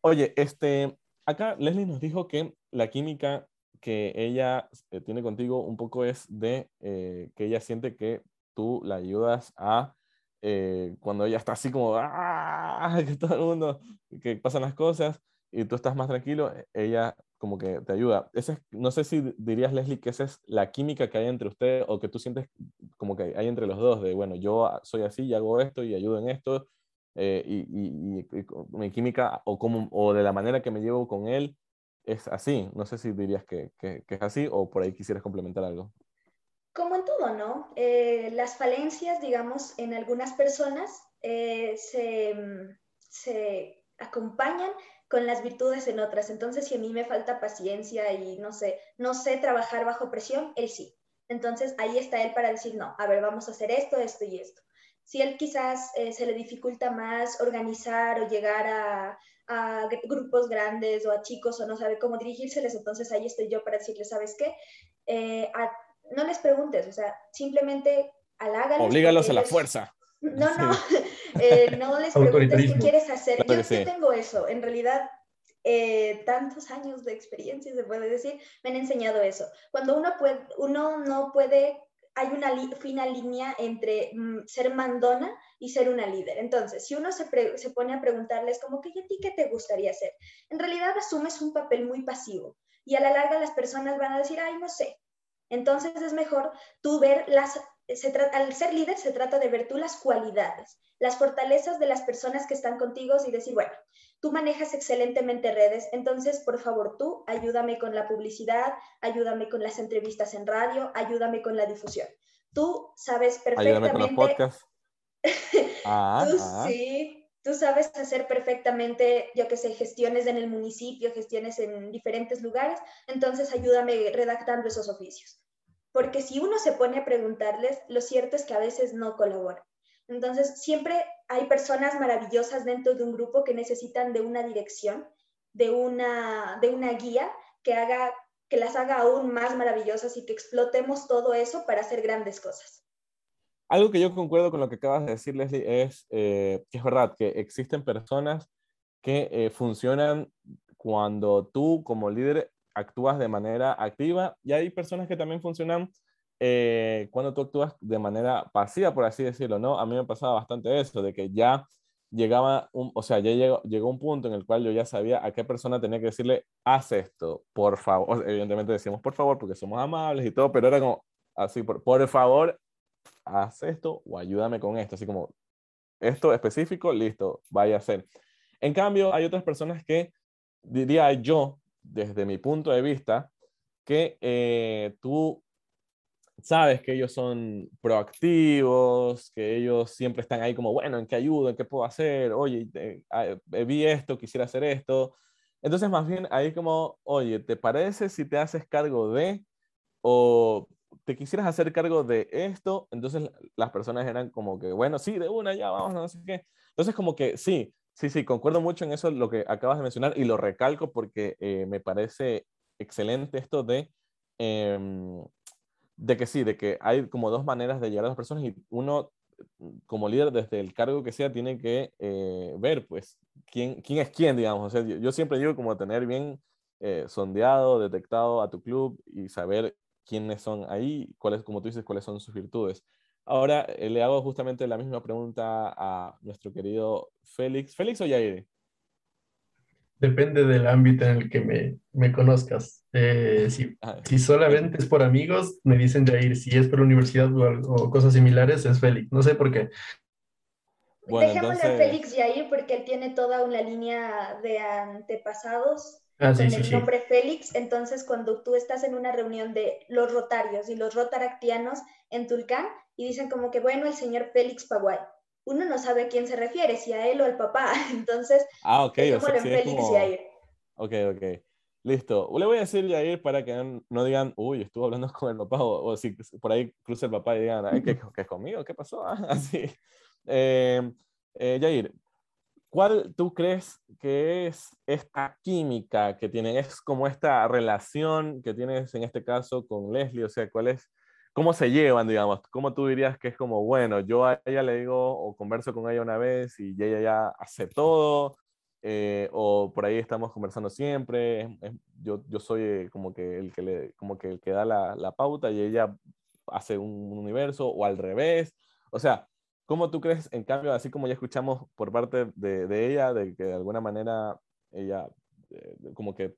Oye, este, acá Leslie nos dijo que la química que ella eh, tiene contigo un poco es de eh, que ella siente que tú la ayudas a, eh, cuando ella está así como, ¡ah! que todo el mundo, que pasan las cosas y tú estás más tranquilo, ella como que te ayuda. Ese no sé si dirías, Leslie, que esa es la química que hay entre ustedes o que tú sientes como que hay entre los dos, de, bueno, yo soy así y hago esto y ayudo en esto eh, y, mi química o, como, o de la manera que me llevo con él es así. No sé si dirías que, que, es así o por ahí quisieras complementar algo. Como en todo, ¿no? Eh, las falencias, digamos, en algunas personas eh, se, mm, se acompañan con las virtudes en otras. Entonces, si a mí me falta paciencia y no sé, no sé trabajar bajo presión, él sí. Entonces, ahí está él para decir, no, a ver, vamos a hacer esto, esto y esto si él quizás eh, se le dificulta más organizar o llegar a, grupos grandes o a chicos o no sabe cómo dirigírseles, entonces ahí estoy yo para decirle, ¿sabes qué? Eh, no les preguntes, o sea, simplemente halágales. Oblígalos a la fuerza. No, no, eh, no les preguntes qué quieres hacer. yo, sí. tengo eso, en realidad tantos años de experiencia, se puede decir, me han enseñado eso. Cuando uno, puede, uno no puede hay una fina línea entre mm, ser mandona y ser una líder. Entonces, si uno se, se pone a preguntarles como que, ¿y a ti qué te gustaría hacer? En realidad asumes un papel muy pasivo y a la larga las personas van a decir, ay, no sé. Entonces es mejor tú ver las, se al ser líder se trata de ver tú las cualidades, las fortalezas de las personas que están contigo y decir, bueno, Tú manejas excelentemente redes, entonces por favor tú ayúdame con la publicidad, ayúdame con las entrevistas en radio, ayúdame con la difusión. Tú sabes perfectamente. Ayúdame con los ah, tú ah. sí, tú sabes hacer perfectamente, yo que sé, gestiones en el municipio, gestiones en diferentes lugares, entonces ayúdame redactando esos oficios. Porque si uno se pone a preguntarles, lo cierto es que a veces no colaboran. Entonces, siempre hay personas maravillosas dentro de un grupo que necesitan de una dirección, de una, de una guía que, haga, que las haga aún más maravillosas y que explotemos todo eso para hacer grandes cosas. Algo que yo concuerdo con lo que acabas de decir, Leslie, es eh, que es verdad que existen personas que eh, funcionan cuando tú como líder actúas de manera activa y hay personas que también funcionan eh, cuando tú actúas de manera pasiva, por así decirlo, ¿no? A mí me pasaba bastante eso, de que ya llegaba, un, o sea, ya llegó, llegó un punto en el cual yo ya sabía a qué persona tenía que decirle, haz esto, por favor. Evidentemente decíamos por favor porque somos amables y todo, pero era como así, por, por favor, haz esto o ayúdame con esto, así como esto específico, listo, vaya a hacer. En cambio, hay otras personas que diría yo, desde mi punto de vista, que eh, tú sabes que ellos son proactivos, que ellos siempre están ahí como, bueno, ¿en qué ayudo? ¿En qué puedo hacer? Oye, ah, eh, vi esto, quisiera hacer esto. Entonces, más bien ahí como, oye, ¿te parece si te haces cargo de o te quisieras hacer cargo de esto? Entonces las personas eran como que, bueno, sí, de una, ya vamos, no sé qué. Entonces, como que sí, sí, sí, concuerdo mucho en eso, lo que acabas de mencionar y lo recalco porque eh, me parece excelente esto de... De que sí, de que hay como dos maneras de llegar a las personas y uno como líder desde el cargo que sea tiene que eh, ver pues quién, quién es quién, digamos. O sea, yo, siempre digo como tener bien eh, sondeado, detectado a tu club y saber quiénes son ahí, cuáles, como tú dices, cuáles son sus virtudes. Ahora eh, le hago justamente la misma pregunta a nuestro querido Félix. ¿Félix o Yair? Depende del ámbito en el que me, me conozcas. Eh, si, Ah, si solamente es por amigos, me dicen Jair. Si es por universidad o, algo- o cosas similares, es Félix. No sé por qué. Bueno, Dejémosle entonces- a Félix Jair porque él tiene toda una línea de antepasados Ah, sí, con sí, el sí. nombre Félix. Entonces, cuando tú estás en una reunión de los rotarios y los rotaractianos en Tulcán y dicen como que, bueno, el señor Félix Paguay, uno no sabe a quién se refiere, si a él o al papá. Entonces, Ah, ok, o sea, Félix como... Jair. Ok, ok. Listo. Le voy a decir Yair para que no- no digan, uy, estuvo hablando con el papá, o, o si por ahí cruza el papá y digan, "Ay, ¿qué, qué es conmigo? ¿Qué pasó? Ah, así. Eh, eh, Yair, ¿cuál tú crees que es esta química que tienen? Es como esta relación que tienes en este caso con Leslie, o sea, ¿cuál es? ¿Cómo se llevan, digamos? ¿Cómo tú dirías que es como, bueno, yo a ella le digo o converso con ella una vez y ella ya hace todo? eh, o por ahí estamos conversando siempre, es- es- yo, yo soy eh, como que el que, le, como que, el que da la, la pauta y ella hace un, universo, o al revés. O sea, ¿cómo tú crees, en cambio, así como ya escuchamos por parte de, de ella, de que de alguna manera ella eh, como que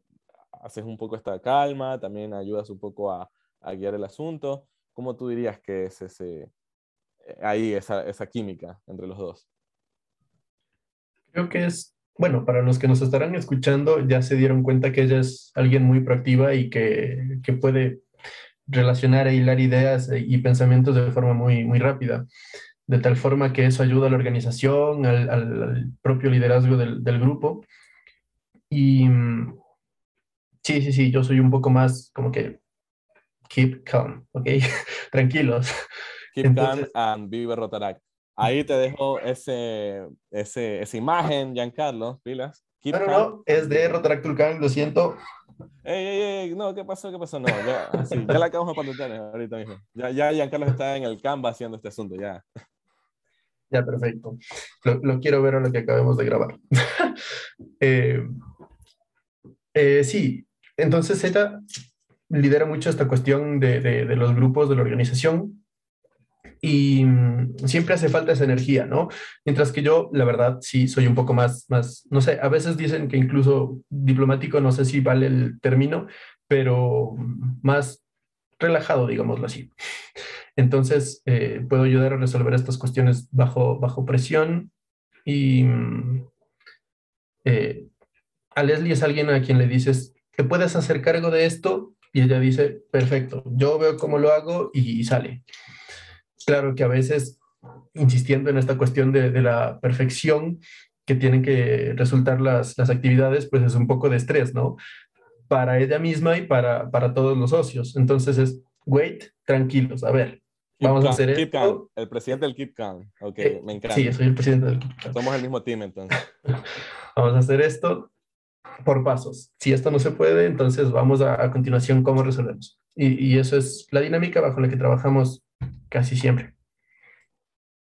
haces un poco esta calma, también ayudas un poco a, a guiar el asunto, ¿cómo tú dirías que es ese, eh, ahí esa, esa química entre los dos? Creo que es, bueno, para los que nos estarán escuchando, ya se dieron cuenta que ella es alguien muy proactiva y que, que puede relacionar e hilar ideas e- y pensamientos de forma muy, muy rápida, de tal forma que eso ayuda a la organización, al, al- al propio liderazgo del, del grupo. Y mm, sí, sí, sí, yo soy un poco más como que keep calm, ¿ok? Tranquilos. Keep Entonces- calm and vive Rotaract. Ahí te dejo ese, ese, esa imagen, Giancarlo, pilas. Keep No, no, no, es de Rotaract Tulcán, lo siento. Ey, ey, ey, no, ¿qué pasó? ¿Qué pasó? No, ya, así, ya la acabamos de patentar ahorita mismo. Ya, ya Giancarlo está en el Canva haciendo este asunto, ya. Ya, perfecto. Lo, lo quiero ver a lo que acabemos de grabar. Eh, eh, sí, entonces ella lidera mucho esta cuestión de, de- de los grupos de la organización y mm, siempre hace falta esa energía, ¿no? Mientras que yo, la verdad, sí soy un poco más, más, no sé, a veces dicen que incluso diplomático, no sé si vale el término, pero más relajado, digámoslo así. Entonces, eh, puedo ayudar a resolver estas cuestiones bajo, bajo presión y mm, eh, a Leslie es alguien a quien le dices, ¿te puedes hacer cargo de esto? Y ella dice, perfecto, yo veo cómo lo hago y, sale. Claro que a veces, insistiendo en esta cuestión de, de la perfección que tienen que resultar las, las actividades, pues es un poco de estrés, ¿no? Para ella misma y para, para todos los socios. Entonces es, wait, tranquilos, a ver, Keep Vamos a hacer keep esto. El presidente del Keep Calm. Ok, eh, me encanta. sí, soy el presidente del Somos el mismo team entonces. Vamos a hacer esto por pasos. Si esto no se puede, entonces vamos a, a continuación cómo resolvemos. Y, y eso es la dinámica bajo la que trabajamos casi siempre.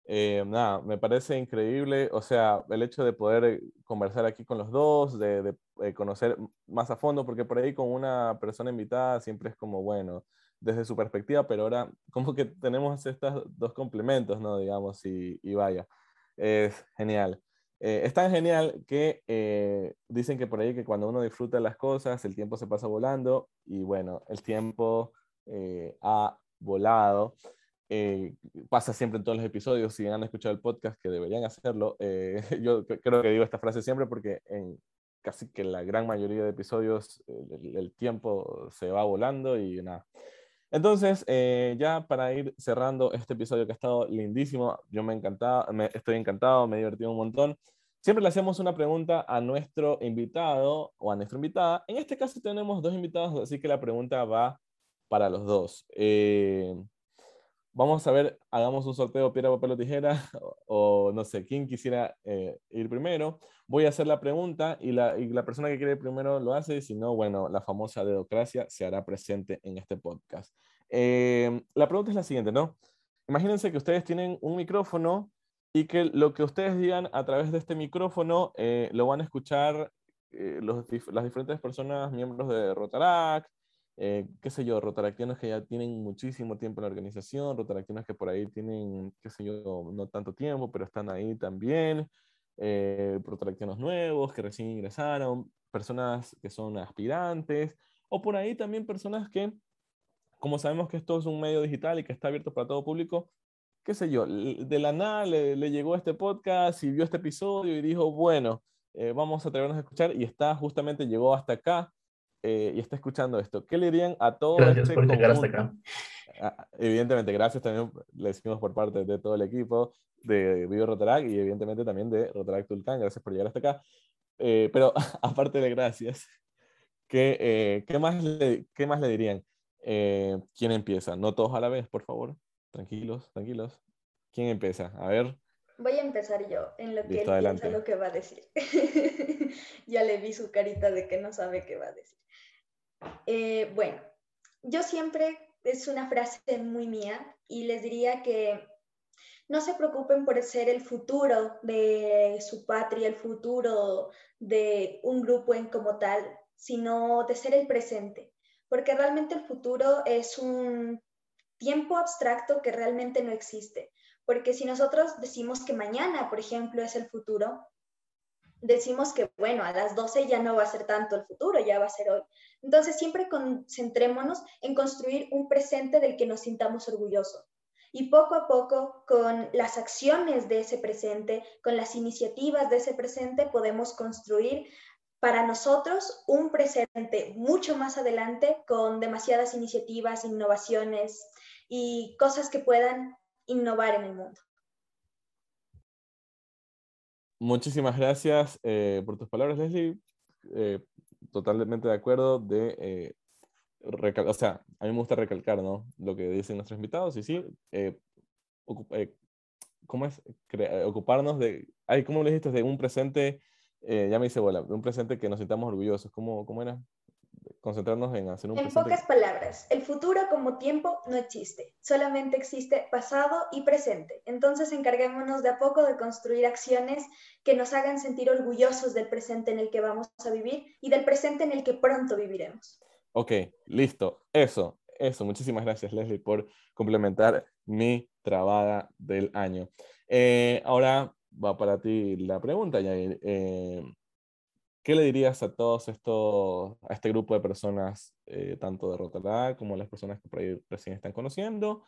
Eh, nada, me parece increíble, o sea, el hecho de poder conversar aquí con los dos, de, de, eh, conocer más a fondo, porque por ahí con una persona invitada siempre es como, bueno, desde su perspectiva, pero ahora como que tenemos estos dos complementos, ¿no? Digamos, y, y vaya, es genial. Eh, es tan genial que eh, dicen que por ahí que cuando uno disfruta las cosas, el tiempo se pasa volando, y bueno, el tiempo eh, ha volado. Pasa siempre en todos los episodios, si han escuchado el podcast, que deberían hacerlo. Yo creo que digo esta frase siempre porque en casi que la gran mayoría de episodios el, el tiempo se va volando y nada. Entonces, eh, ya para ir cerrando este episodio que ha estado lindísimo, yo me encantado, me, estoy encantado, me he divertido un montón. Siempre le hacemos una pregunta a nuestro invitado o a nuestra invitada. En este caso tenemos dos invitados, así que la pregunta va para los dos. Eh, Vamos a ver, hagamos un sorteo piedra, papel o tijera, o, o no sé, quién quisiera eh, ir primero. Voy a hacer la pregunta y la, y la persona que quiere primero lo hace, y si no, bueno, la famosa dedocracia se hará presente en este podcast. Eh, la pregunta es la siguiente, ¿no? Imagínense que ustedes tienen un micrófono y que lo que ustedes digan a través de este micrófono eh, lo van a escuchar eh, los, las diferentes personas, miembros de Rotaract, eh, qué sé yo, rotaractianos que ya tienen muchísimo tiempo en la organización, rotaractianos que por ahí tienen, qué sé yo, no tanto tiempo, pero están ahí también, eh, nuevos que recién ingresaron, personas que son aspirantes o por ahí también personas que, como sabemos que esto es un medio digital y que está abierto para todo público, qué sé yo, de la nada le, llegó este podcast y vio este episodio y dijo, bueno, eh, vamos a atrevernos a escuchar y está justamente, llegó hasta acá eh, y está escuchando esto. ¿Qué le dirían a todos? Gracias este por llegar hasta acá. Ah, evidentemente, gracias también, le decimos por parte de todo el equipo de Vivo Rotarac y evidentemente también de Rotarac Tulcán, gracias por llegar hasta acá. Eh, pero aparte de gracias, ¿qué, eh, ¿qué, más, le, ¿qué más le dirían? Eh, ¿Quién empieza? No todos a la vez, por favor. Tranquilos, tranquilos. ¿Quién empieza? A ver. Voy a empezar yo en lo que él piensa lo que va a decir. ya le vi su carita de que no sabe qué va a decir. bueno, yo siempre es una frase muy mía y les diría que no se preocupen por ser el futuro de su patria, el futuro de un grupo en como tal, sino de ser el presente, porque realmente el futuro es un tiempo abstracto que realmente no existe, porque si nosotros decimos que mañana, por ejemplo, es el futuro, decimos que, bueno, a las 12 ya no va a ser tanto el futuro, ya va a ser hoy. Entonces, siempre concentrémonos en construir un presente del que nos sintamos orgullosos. Y poco a poco, con las acciones de ese presente, con las iniciativas de ese presente, podemos construir para nosotros un presente mucho más adelante con demasiadas iniciativas, innovaciones y cosas que puedan innovar en el mundo. Muchísimas gracias eh, por tus palabras, Leslie. Eh, totalmente de acuerdo de eh, o sea, a mí me gusta recalcar, ¿no? Lo que dicen nuestros invitados y sí, ¿cómo es? ocuparnos de, ay, ¿cómo le dijiste? De un presente, ya me dice bola, un presente que nos sintamos orgullosos. ¿Cómo, cómo era? Concentrarnos en hacer un en presente. En pocas palabras, el futuro como tiempo no existe, solamente existe pasado y presente. Entonces encarguémonos de a poco de construir acciones que nos hagan sentir orgullosos del presente en el que vamos a vivir y del presente en el que pronto viviremos. Ok, listo. Eso, eso. Muchísimas gracias, Leslie, por complementar mi trabada del año. Eh, ahora va para ti la pregunta, Yair. Eh, ¿Qué le dirías a todos estos, a este grupo de personas, eh, tanto de Rotterdam como las personas que por ahí recién están conociendo,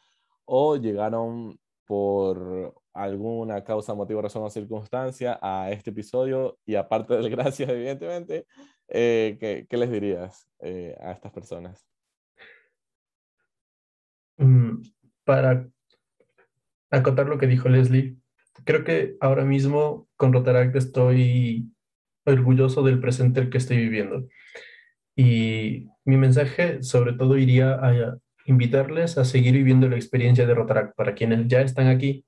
o llegaron por alguna causa, motivo, razón o circunstancia a este episodio y aparte del gracias, evidentemente, ¿qué, ¿qué, les dirías? Eh, a estas personas? Mm, para acotar lo que dijo Leslie, creo que ahora mismo con Rotaract estoy orgulloso del presente que estoy viviendo. Y mi mensaje sobre todo iría a invitarles a seguir viviendo la experiencia de Rotaract para quienes ya están aquí,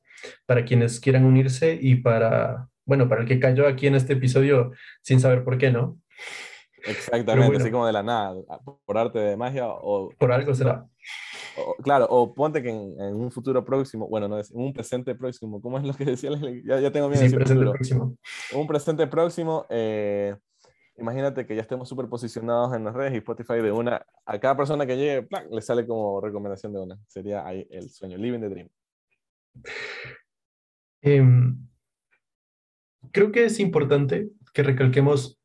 para quienes quieran unirse y para, bueno, para el que cayó aquí en este episodio sin saber por qué, ¿no? Exactamente, así como de la nada, por arte de magia o... Por algo será. claro, o ponte que en, un futuro próximo, bueno, no es en un presente próximo, ¿cómo es lo que decía? Ya, ya tengo miedo. Sí, presente próximo. Un presente próximo, eh, imagínate que ya estemos súper posicionados en las redes y Spotify de una, a cada persona que llegue, le sale como recomendación de una. Sería ahí el sueño, living the dream. Em, creo que es importante que recalquemos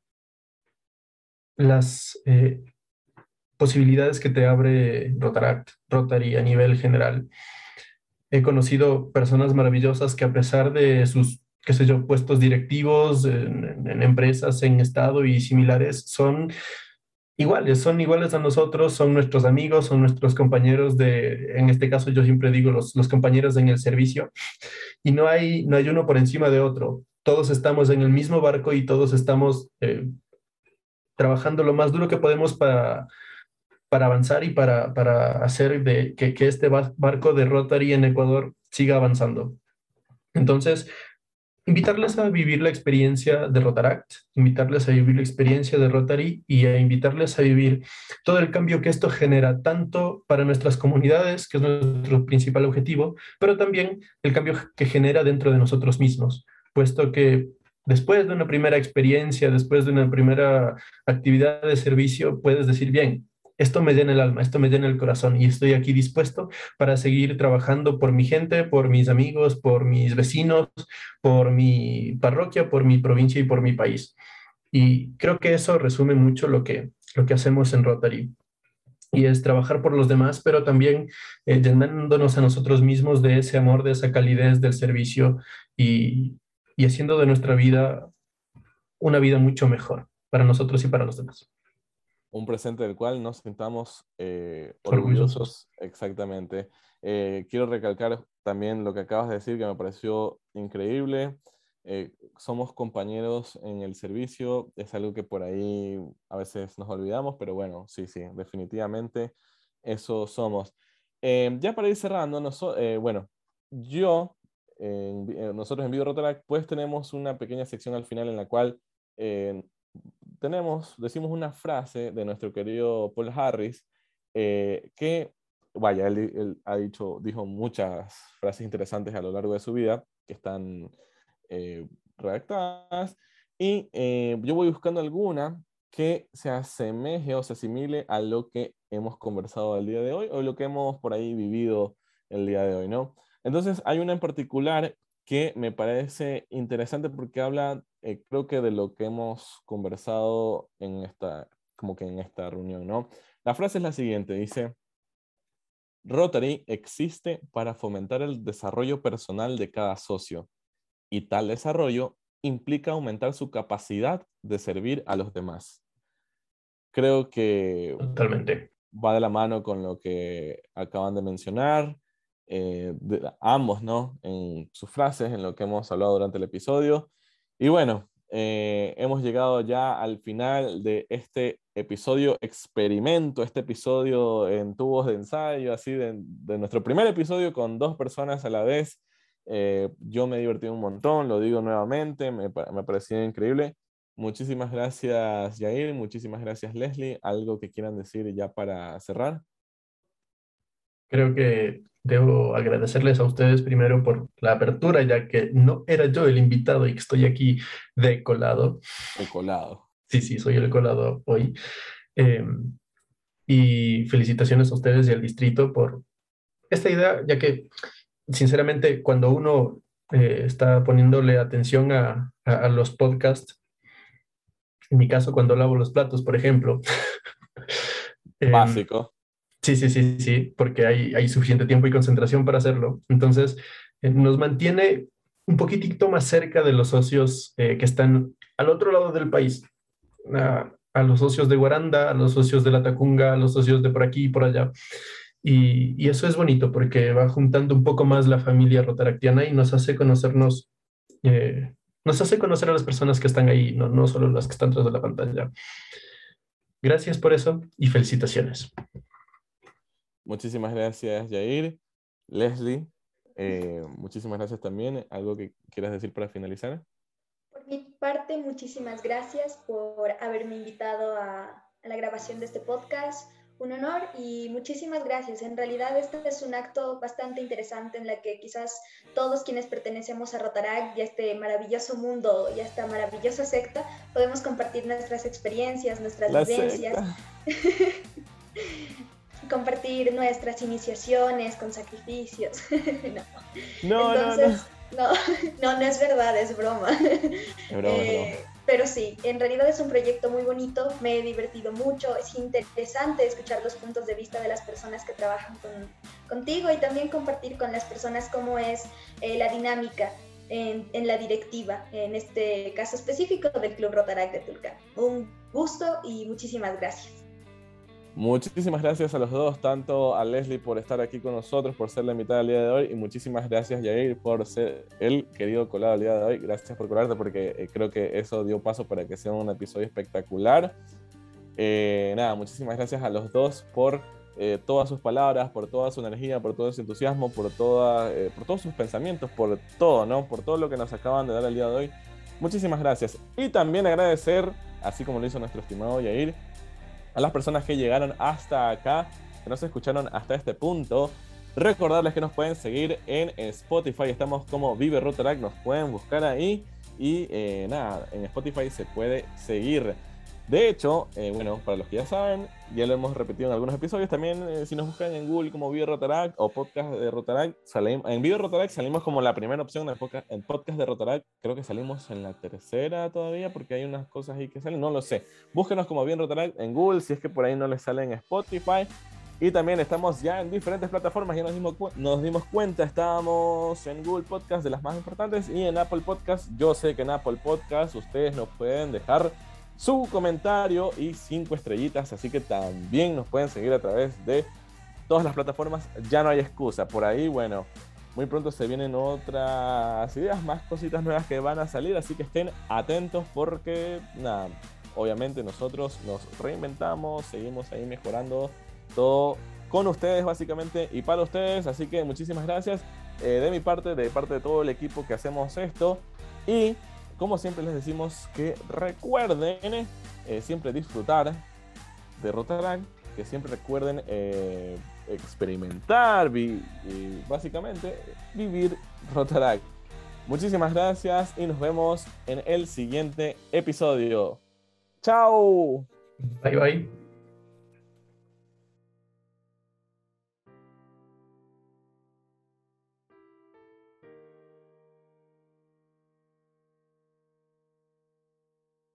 las eh, posibilidades que te abre Rotaract, Rotary a nivel general. He conocido personas maravillosas que a pesar de sus, qué sé yo, puestos directivos en, empresas, en Estado y similares, son iguales, son iguales a nosotros, son nuestros amigos, son nuestros compañeros de, en este caso yo siempre digo los, los compañeros en el servicio, y no hay, no hay uno por encima de otro. Todos estamos en el mismo barco y todos estamos eh, trabajando lo más duro que podemos para, para avanzar y para, para hacer de, que, que, este barco de Rotary en Ecuador siga avanzando. Entonces, invitarles a vivir la experiencia de Rotaract, invitarles a vivir la experiencia de Rotary y a invitarles a vivir todo el cambio que esto genera, tanto para nuestras comunidades, que es nuestro principal objetivo, pero también el cambio que genera dentro de nosotros mismos, puesto que después de una primera experiencia, después de una primera actividad de servicio, puedes decir, bien, esto me llena el alma, esto me llena el corazón y estoy aquí dispuesto para seguir trabajando por mi gente, por mis amigos, por mis vecinos, por mi parroquia, por mi provincia y por mi país. Y creo que eso resume mucho lo que, lo que hacemos en Rotary. Y es trabajar por los demás, pero también eh, llenándonos a nosotros mismos de ese amor, de esa calidez del servicio y, y haciendo de nuestra vida una vida mucho mejor para nosotros y para los demás. Un presente del cual nos sintamos eh, orgullosos. Exactamente. Eh, quiero recalcar también lo que acabas de decir, que me pareció increíble. Eh, somos compañeros en el servicio, es algo que por ahí a veces nos olvidamos, pero bueno, sí, sí, definitivamente eso somos. ya para ir cerrando, bueno, yo, nosotros en Video Rotaract, pues tenemos una pequeña sección al final en la cual tenemos, decimos una frase de nuestro querido Paul Harris, eh, que, vaya, él, ha dicho, dijo muchas frases interesantes a lo largo de su vida, que están eh, redactadas, y eh, yo voy buscando alguna que se asemeje o se asimile a lo que hemos conversado el día de hoy o lo que hemos por ahí vivido el día de hoy, ¿no? Entonces, hay una en particular que me parece interesante porque habla, eh, creo que de lo que hemos conversado en esta, como que en esta reunión, ¿no? La frase es la siguiente, dice, Rotary existe para fomentar el desarrollo personal de cada socio y tal desarrollo implica aumentar su capacidad de servir a los demás. Creo que Totalmente. va de la mano con lo que acaban de mencionar. Eh, ambos, ¿no? En sus frases, en lo que hemos hablado durante el episodio. Y bueno, eh, hemos llegado ya al final de este episodio experimento, este episodio en tubos de ensayo, así de, nuestro primer episodio con dos personas a la vez. Eh, yo me he divertido un montón, lo digo nuevamente, me, me ha parecido increíble. Muchísimas gracias, Jair, muchísimas gracias, Leslie. ¿Algo que quieran decir ya para cerrar? Creo que debo agradecerles a ustedes primero por la apertura, ya que no era yo el invitado y que estoy aquí de colado. De colado. Sí, sí, soy el colado hoy. Em, y felicitaciones a ustedes y al distrito por esta idea, ya que sinceramente cuando uno eh, está poniéndole atención a, a, los podcasts, en mi caso cuando lavo los platos, por ejemplo. Em, Básico. Sí, sí, sí, sí, porque hay, suficiente tiempo y concentración para hacerlo. Entonces, eh, nos mantiene un poquitito más cerca de los socios eh, que están al otro lado del país, a, los socios de Guaranda, a los socios de la Tacunga, a los socios de por aquí y por allá. Y, y, eso es bonito porque va juntando un poco más la familia rotaractiana y nos hace conocernos, eh, nos hace conocer a las personas que están ahí, no, no solo las que están tras de la pantalla. Gracias por eso y felicitaciones. Muchísimas gracias, Jair. Leslie, eh, muchísimas gracias también. ¿Algo que quieras decir para finalizar? Por mi parte, muchísimas gracias por haberme invitado a, la grabación de este podcast. Un honor y muchísimas gracias. En realidad este es un acto bastante interesante en la que quizás todos quienes pertenecemos a Rotaract y a este maravilloso mundo y a esta maravillosa secta podemos compartir nuestras experiencias, nuestras vivencias. compartir nuestras iniciaciones con sacrificios. no. No, Entonces, no, no. no, es verdad, es broma. Eh, pero sí, en realidad es un proyecto muy bonito, me he divertido mucho, es interesante escuchar los puntos de vista de las personas que trabajan con, contigo y también compartir con las personas cómo es eh, la dinámica en, en, la directiva, en este caso específico del Club Rotaract de Tulcán. Un gusto y muchísimas gracias. Muchísimas gracias a los dos, tanto a Leslie por estar aquí con nosotros, por ser la invitada del día de hoy, y muchísimas gracias Jair por ser el querido colado el día de hoy. Gracias por colarte porque eh, creo que eso dio paso para que sea un episodio espectacular. Eh, nada, muchísimas gracias a los dos por eh, todas sus palabras, por toda su energía, por todo su entusiasmo, por, toda, por todos sus pensamientos, por todo, ¿no? Por todo lo que nos acaban de dar el día de hoy. Muchísimas gracias. Y también agradecer, así como lo hizo nuestro estimado Yair, a las personas que llegaron hasta acá, que nos escucharon hasta este punto. Recordarles que nos pueden seguir en Spotify, estamos como Vive nos pueden buscar ahí y eh, nada, en Spotify se puede seguir. De hecho, eh, bueno, para los que ya saben, ya lo hemos repetido en algunos episodios, también eh, si nos buscan en Google como Video Rotaract o podcast de Rotaract, en Video Rotaract salimos como la primera opción en podcast, en podcast de Rotaract, creo que salimos en la tercera todavía porque hay unas cosas ahí que salen, no lo sé. Búsquenos como Bien Rotaract en Google si es que por ahí no les sale en Spotify. Y también estamos ya en diferentes plataformas, ya nos dimos, nos dimos cuenta, estábamos en Google Podcast de las más importantes y en Apple Podcast. Yo sé que en Apple Podcast ustedes nos pueden dejar su comentario y cinco estrellitas, así que también nos pueden seguir a través de todas las plataformas. Ya no hay excusa. Por ahí, bueno, muy pronto se vienen otras ideas, más cositas nuevas que van a salir, así que estén atentos porque, nada, obviamente nosotros nos reinventamos, seguimos ahí mejorando todo con ustedes básicamente y para ustedes, así que muchísimas gracias eh, de mi parte, de parte de todo el equipo que hacemos esto y como siempre les decimos que recuerden eh, siempre disfrutar de Rotaract, que siempre recuerden eh, experimentar y básicamente vivir Rotaract. Muchísimas gracias y nos vemos en el siguiente episodio. ¡Chao! Bye bye.